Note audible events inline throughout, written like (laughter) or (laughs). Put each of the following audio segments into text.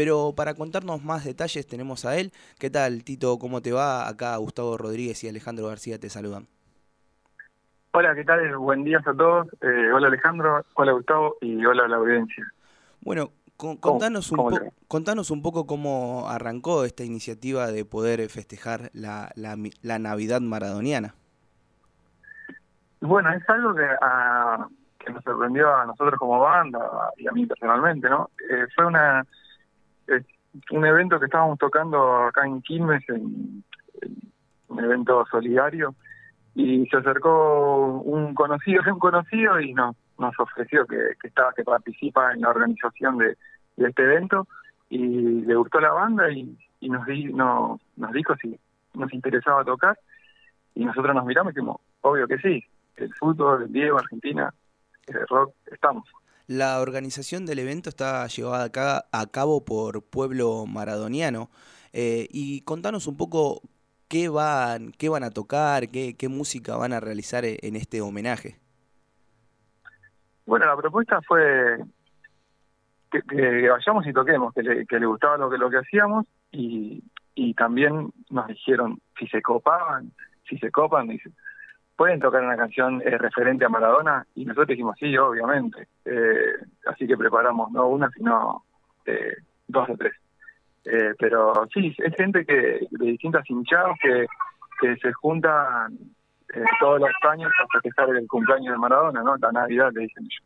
Pero para contarnos más detalles tenemos a él. ¿Qué tal, Tito? ¿Cómo te va? Acá Gustavo Rodríguez y Alejandro García te saludan. Hola, ¿qué tal? Buen día a todos. Eh, hola Alejandro, hola Gustavo y hola a la audiencia. Bueno, contanos, un contanos un poco cómo arrancó esta iniciativa de poder festejar la, la, Navidad maradoniana. Bueno, es algo que, ah, que nos sorprendió a nosotros como banda y a mí personalmente, ¿no? Eh, fue una un evento que estábamos tocando acá en Quilmes, en un evento solidario, y se acercó un conocido, (laughs) un conocido y nos, nos ofreció que, estaba que participa en la organización de, este evento y le gustó la banda y, nos, di, no, nos dijo si nos interesaba tocar y nosotros nos miramos y dijimos, obvio que sí, el fútbol, el Diego, Argentina, el rock, estamos. La organización del evento está llevada a cabo por Pueblo Maradoniano eh, y contanos un poco ¿Qué van, qué van a tocar? Qué, ¿Qué música van a realizar e, en este homenaje? Bueno, la propuesta fue que, vayamos y toquemos, que le, que le gustaba lo que, lo que hacíamos y, y también nos dijeron si se copaban, si se copan, dice, ¿pueden tocar una canción eh, referente a Maradona? Y nosotros dijimos, sí, obviamente. Eh, así que preparamos no una, sino eh, dos o tres. Pero sí, es gente que de distintas hinchadas que, se juntan eh, todos los años para festejar el cumpleaños de Maradona, ¿no? La Navidad, le dicen ellos.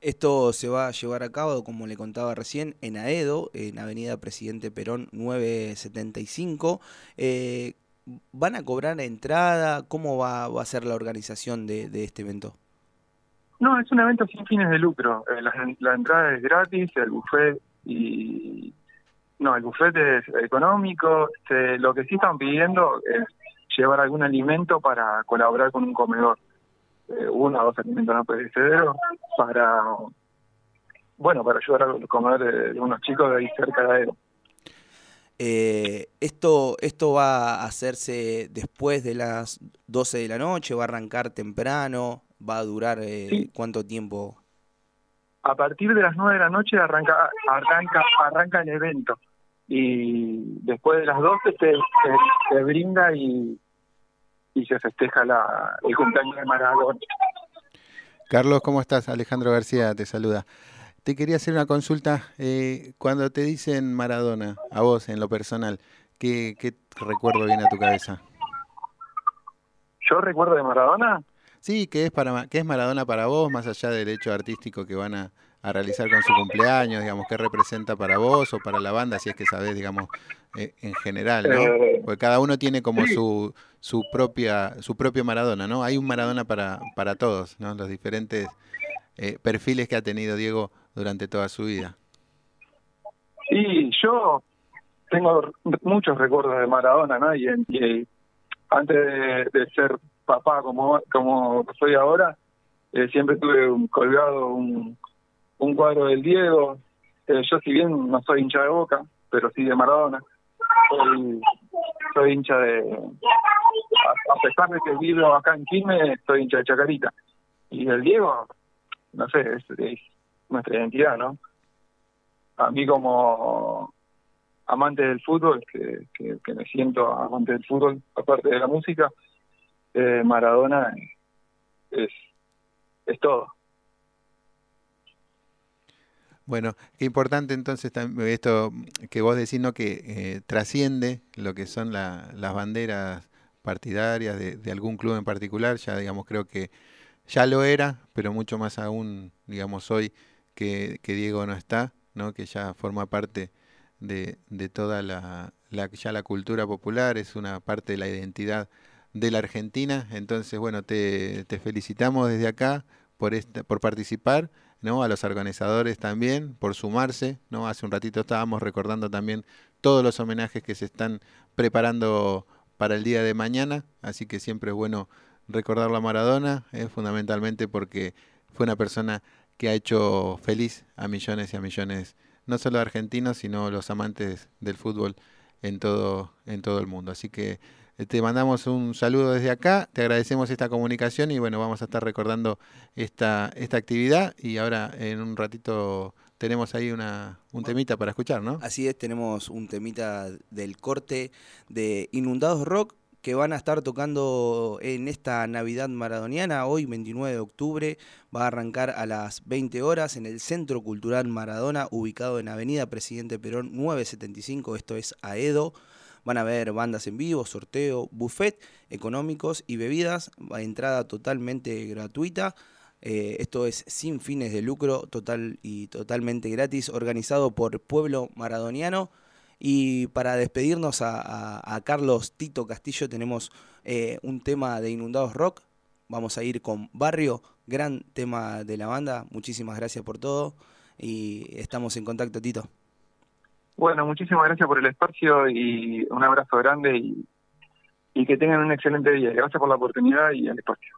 Esto se va a llevar a cabo, como le contaba recién, en Aedo, en Avenida Presidente Perón 975. Eh, ¿Van a cobrar entrada? ¿Cómo va, va a ser la organización de, este evento? No, es un evento sin fines de lucro. Eh, la, entrada es gratis, el buffet y no, el bufete es económico. lo que sí están pidiendo es llevar algún alimento para colaborar con un comedor. Eh, uno o dos alimentos no perecederos para, bueno, para ayudar a comer de, unos chicos de ahí cerca de él. Eh, esto, ¿Esto va a hacerse después de las 12 de la noche? ¿Va a arrancar temprano? ¿Va a durar eh, cuánto tiempo? A partir de las 9 de la noche arranca, arranca, arranca el evento y después de las 12 se, brinda y, y se festeja la, el cumpleaños de Maradona. Carlos, ¿cómo estás? Alejandro García te saluda. Te quería hacer una consulta. Eh, cuando te dicen Maradona, a vos en lo personal, ¿qué, ¿qué recuerdo viene a tu cabeza? ¿Yo recuerdo de Maradona? Sí, ¿qué es, para, qué es Maradona para vos, más allá del hecho artístico que van a, a realizar con su cumpleaños, digamos, qué representa para vos o para la banda, si es que sabés, digamos, eh, en general, ¿no? Eh, Porque cada uno tiene como su, su propia su propio Maradona, ¿no? Hay un Maradona para, para todos, ¿no? Los diferentes eh, perfiles que ha tenido Diego durante toda su vida. Sí, yo tengo muchos recuerdos de Maradona, ¿no? Y, antes de, ser papá como, como soy ahora, siempre tuve un, colgado un, un cuadro del Diego. Eh, yo si bien no soy hincha de Boca, pero sí de Maradona. Soy, soy hincha de... A, pesar de que vivo acá en Quilmes, soy hincha de Chacarita. Y el Diego, no sé, es, nuestra identidad, ¿no? A mí como amante del fútbol, que, que, me siento amante del fútbol, aparte de la música, eh, Maradona es, es todo. Bueno, qué importante entonces esto que vos decís, ¿no? que eh, trasciende lo que son las banderas partidarias de, algún club en particular, ya digamos creo que ya lo era, pero mucho más aún, digamos, hoy que, Diego no está, ¿no? que ya forma parte de, de toda la, la, ya la cultura popular, es una parte de la identidad de la Argentina, entonces bueno, te, felicitamos desde acá por, esta, por participar ¿no? a los organizadores también por sumarse. ¿no? Hace un ratito estábamos recordando también todos los homenajes que se están preparando para el día de mañana, así que siempre es bueno recordarlo a Maradona, ¿eh? fundamentalmente porque fue una persona que ha hecho feliz a millones y a millones, no solo argentinos, sino los amantes del fútbol en todo, en todo el mundo. Así que te mandamos un saludo desde acá, te agradecemos esta comunicación y bueno, vamos a estar recordando esta, esta actividad y ahora en un ratito tenemos ahí una, un temita para escuchar, ¿no? Así es, tenemos un temita del corte de Inundados Rock que van a estar tocando en esta Navidad maradoniana, hoy 29 de octubre, va a arrancar a las 20 horas en el Centro Cultural Maradona, ubicado en Avenida Presidente Perón 975, esto es Aedo. Van a haber bandas en vivo, sorteo, buffet, económicos y bebidas, entrada totalmente gratuita. Eh, esto es sin fines de lucro, total y totalmente gratis, organizado por Pueblo Maradoniano. Y para despedirnos a, Carlos Tito Castillo tenemos eh, un tema de Inundados Rock. Vamos a ir con Barrio, gran tema de la banda. Muchísimas gracias por todo y estamos en contacto, Tito. Bueno, muchísimas gracias por el espacio y un abrazo grande y, y que tengan un excelente día. Gracias por la oportunidad y el espacio.